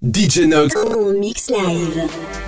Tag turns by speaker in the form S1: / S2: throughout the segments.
S1: DJ Nox.
S2: En mix live.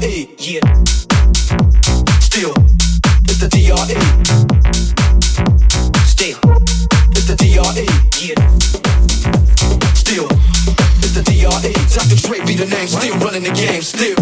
S3: DRE. Yeah. Still, it's the DRE.
S4: Still,
S3: it's the DRE. Yeah. Still, it's the DRE. Dr. Dre be the name. Still running the game. Still.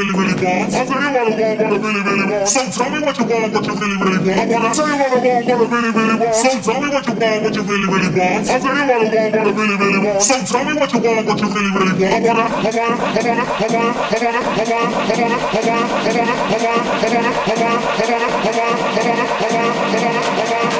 S5: really, really want. I tell you what I want, what I really, really want. So tell me what you want, what you really, really want. I wanna tell you what I want, what I really, really want. So tell me what you want, what you really, really want. I tell you what I want, what I really, really want. So tell me what you want, what you really, really want. I wanna, I wanna, I wanna, I wanna, I wanna, I wanna, I wanna, I wanna, I wanna, I wanna, I wanna, I wanna, I wanna, I wanna, I wanna, I wanna, I wanna, I wanna, I wanna.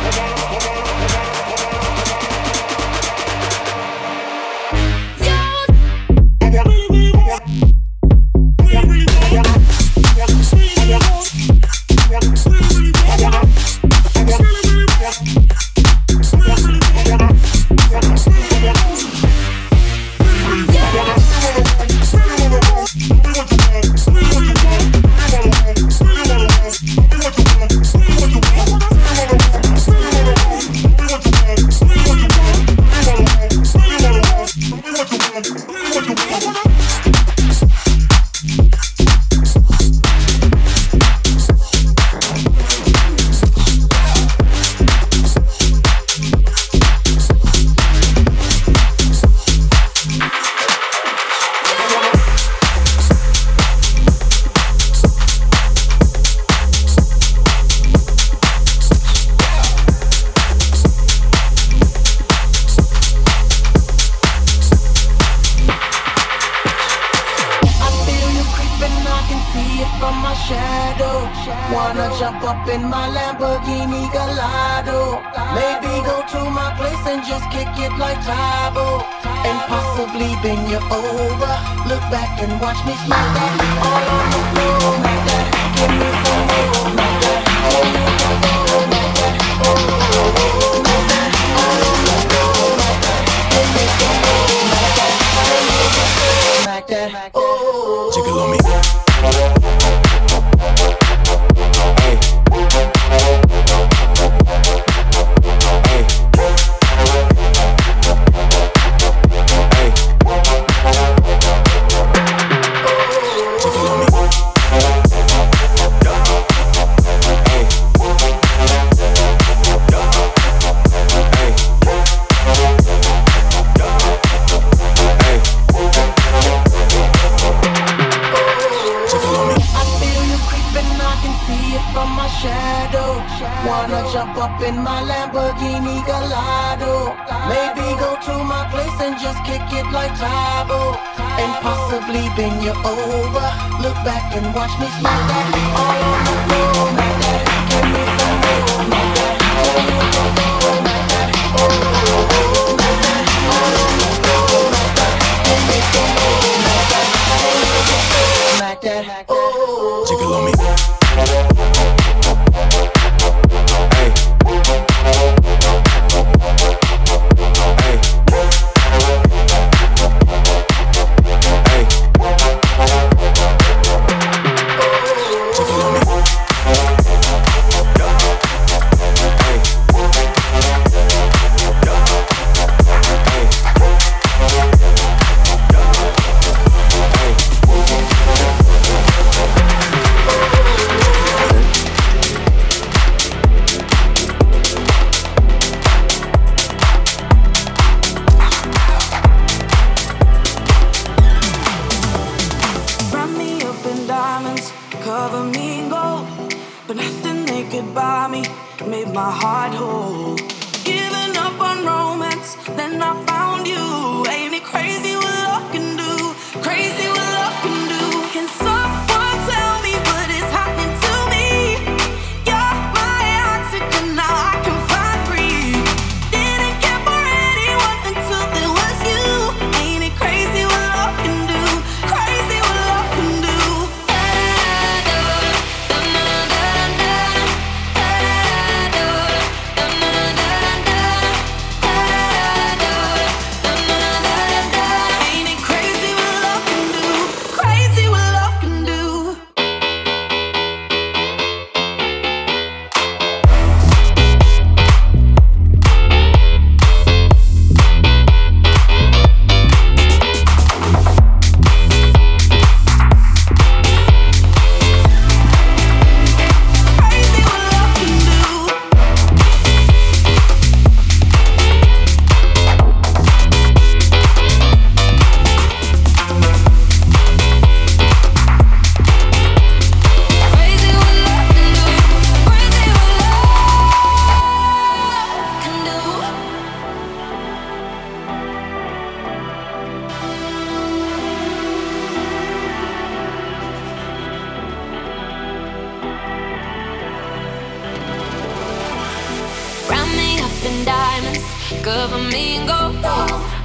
S6: Round me up in diamonds, cover me in gold.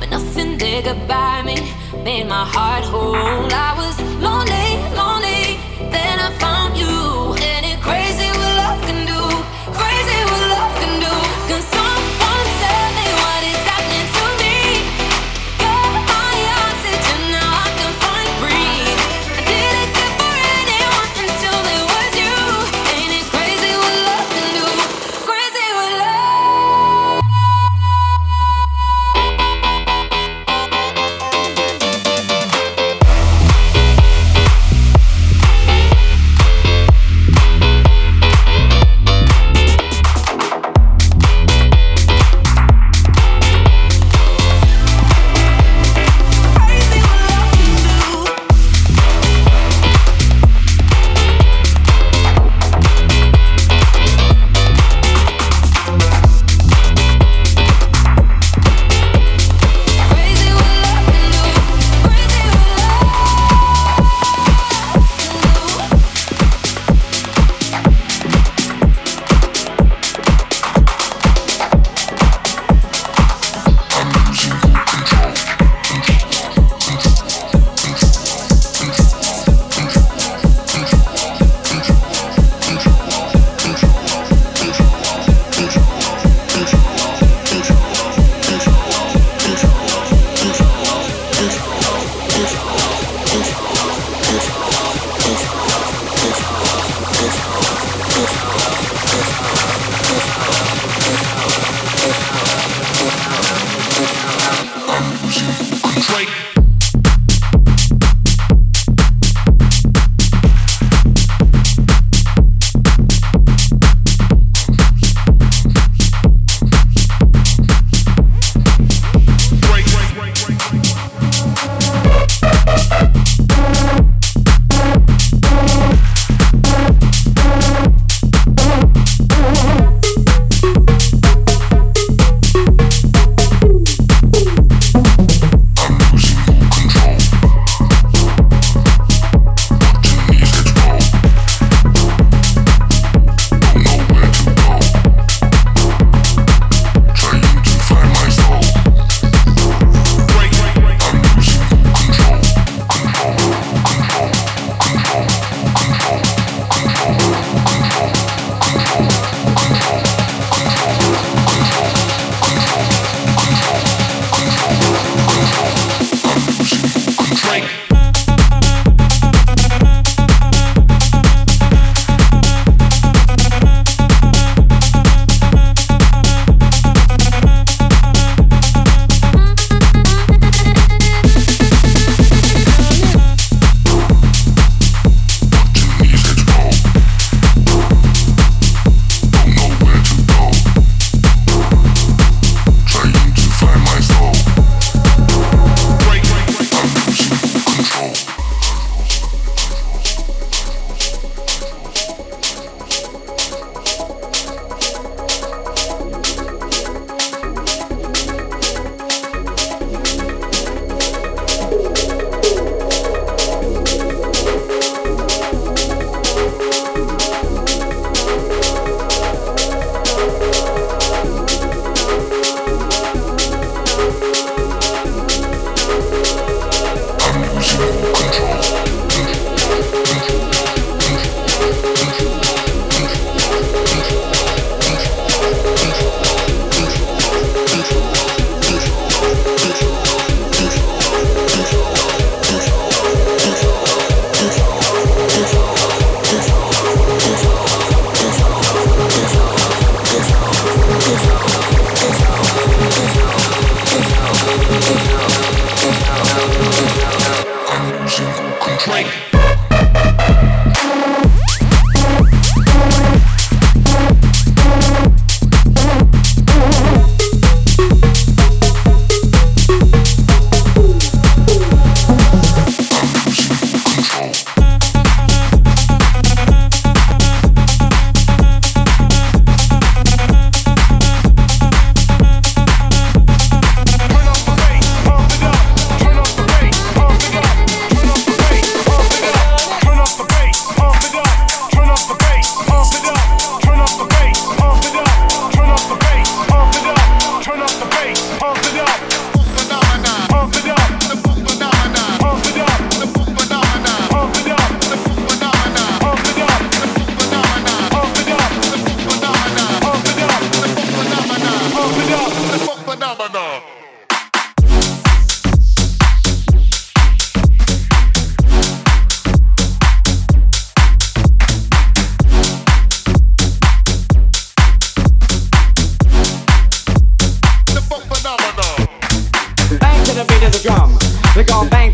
S6: But nothing they could buy me made my heart whole. I was lonely, lonely, then I found you.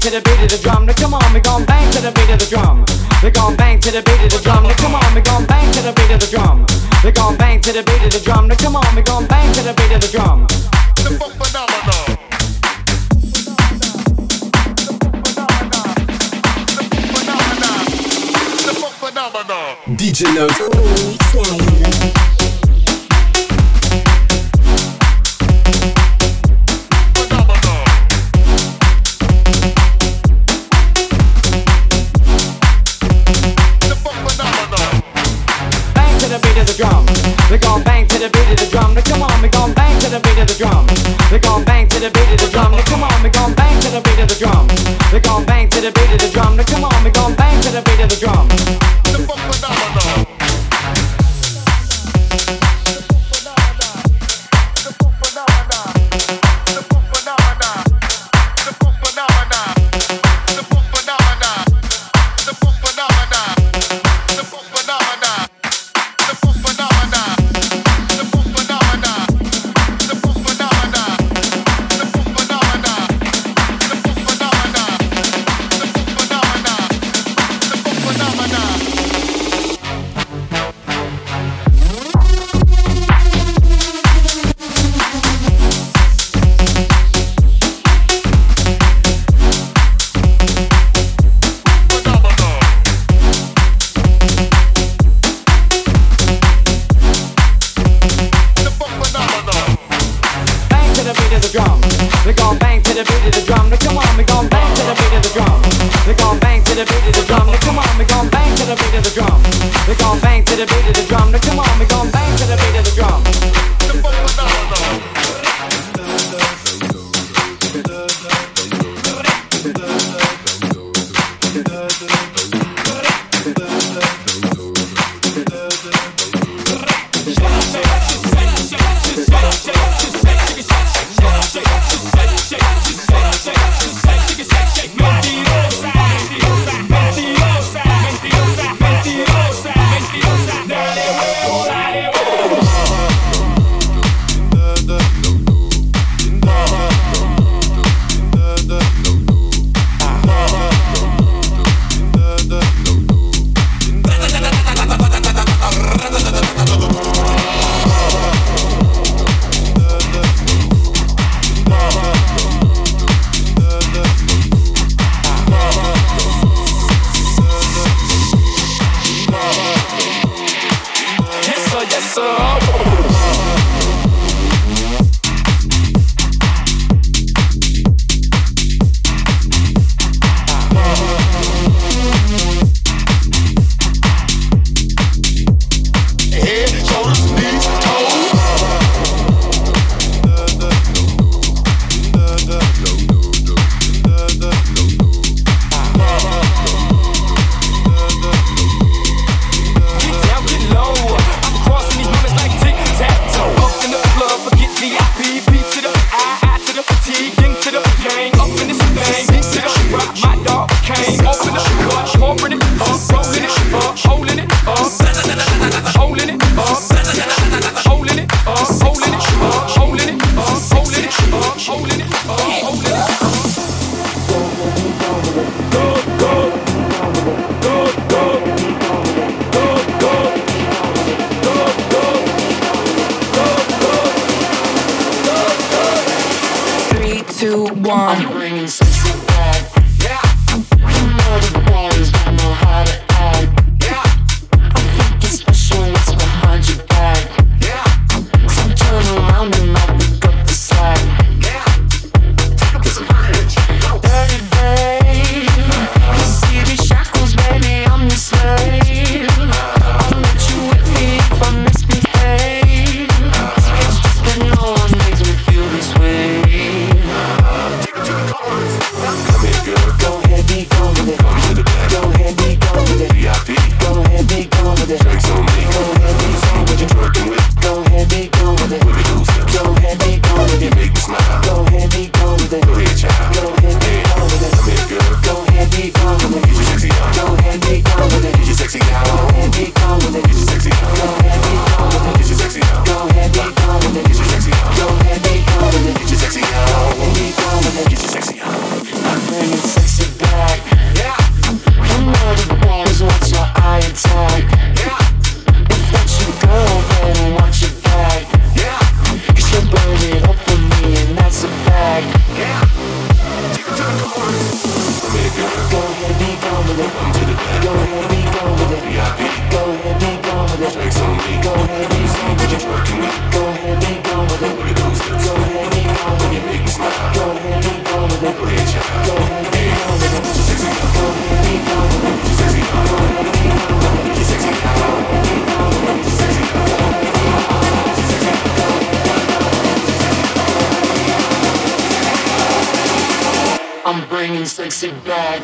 S7: to the beat of the drum. Now come on, we gon' bang to the beat of the drum. We gon' bang to the beat of the drum. Now come on, we gon' bang to the beat of the drum. We gon' bang to the beat of the drum. Now come on, we gon' bang to the beat of the drum. The funk phenomenon.
S1: DJ
S2: Nox.
S7: the beat of the drum. Now come on, we gon' bang to the beat of the drum. We gon' bang to the beat of the drum. Now come on, we gon' bang to the beat of the drum.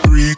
S5: Bring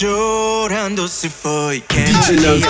S4: chorando se foi. Quem DJ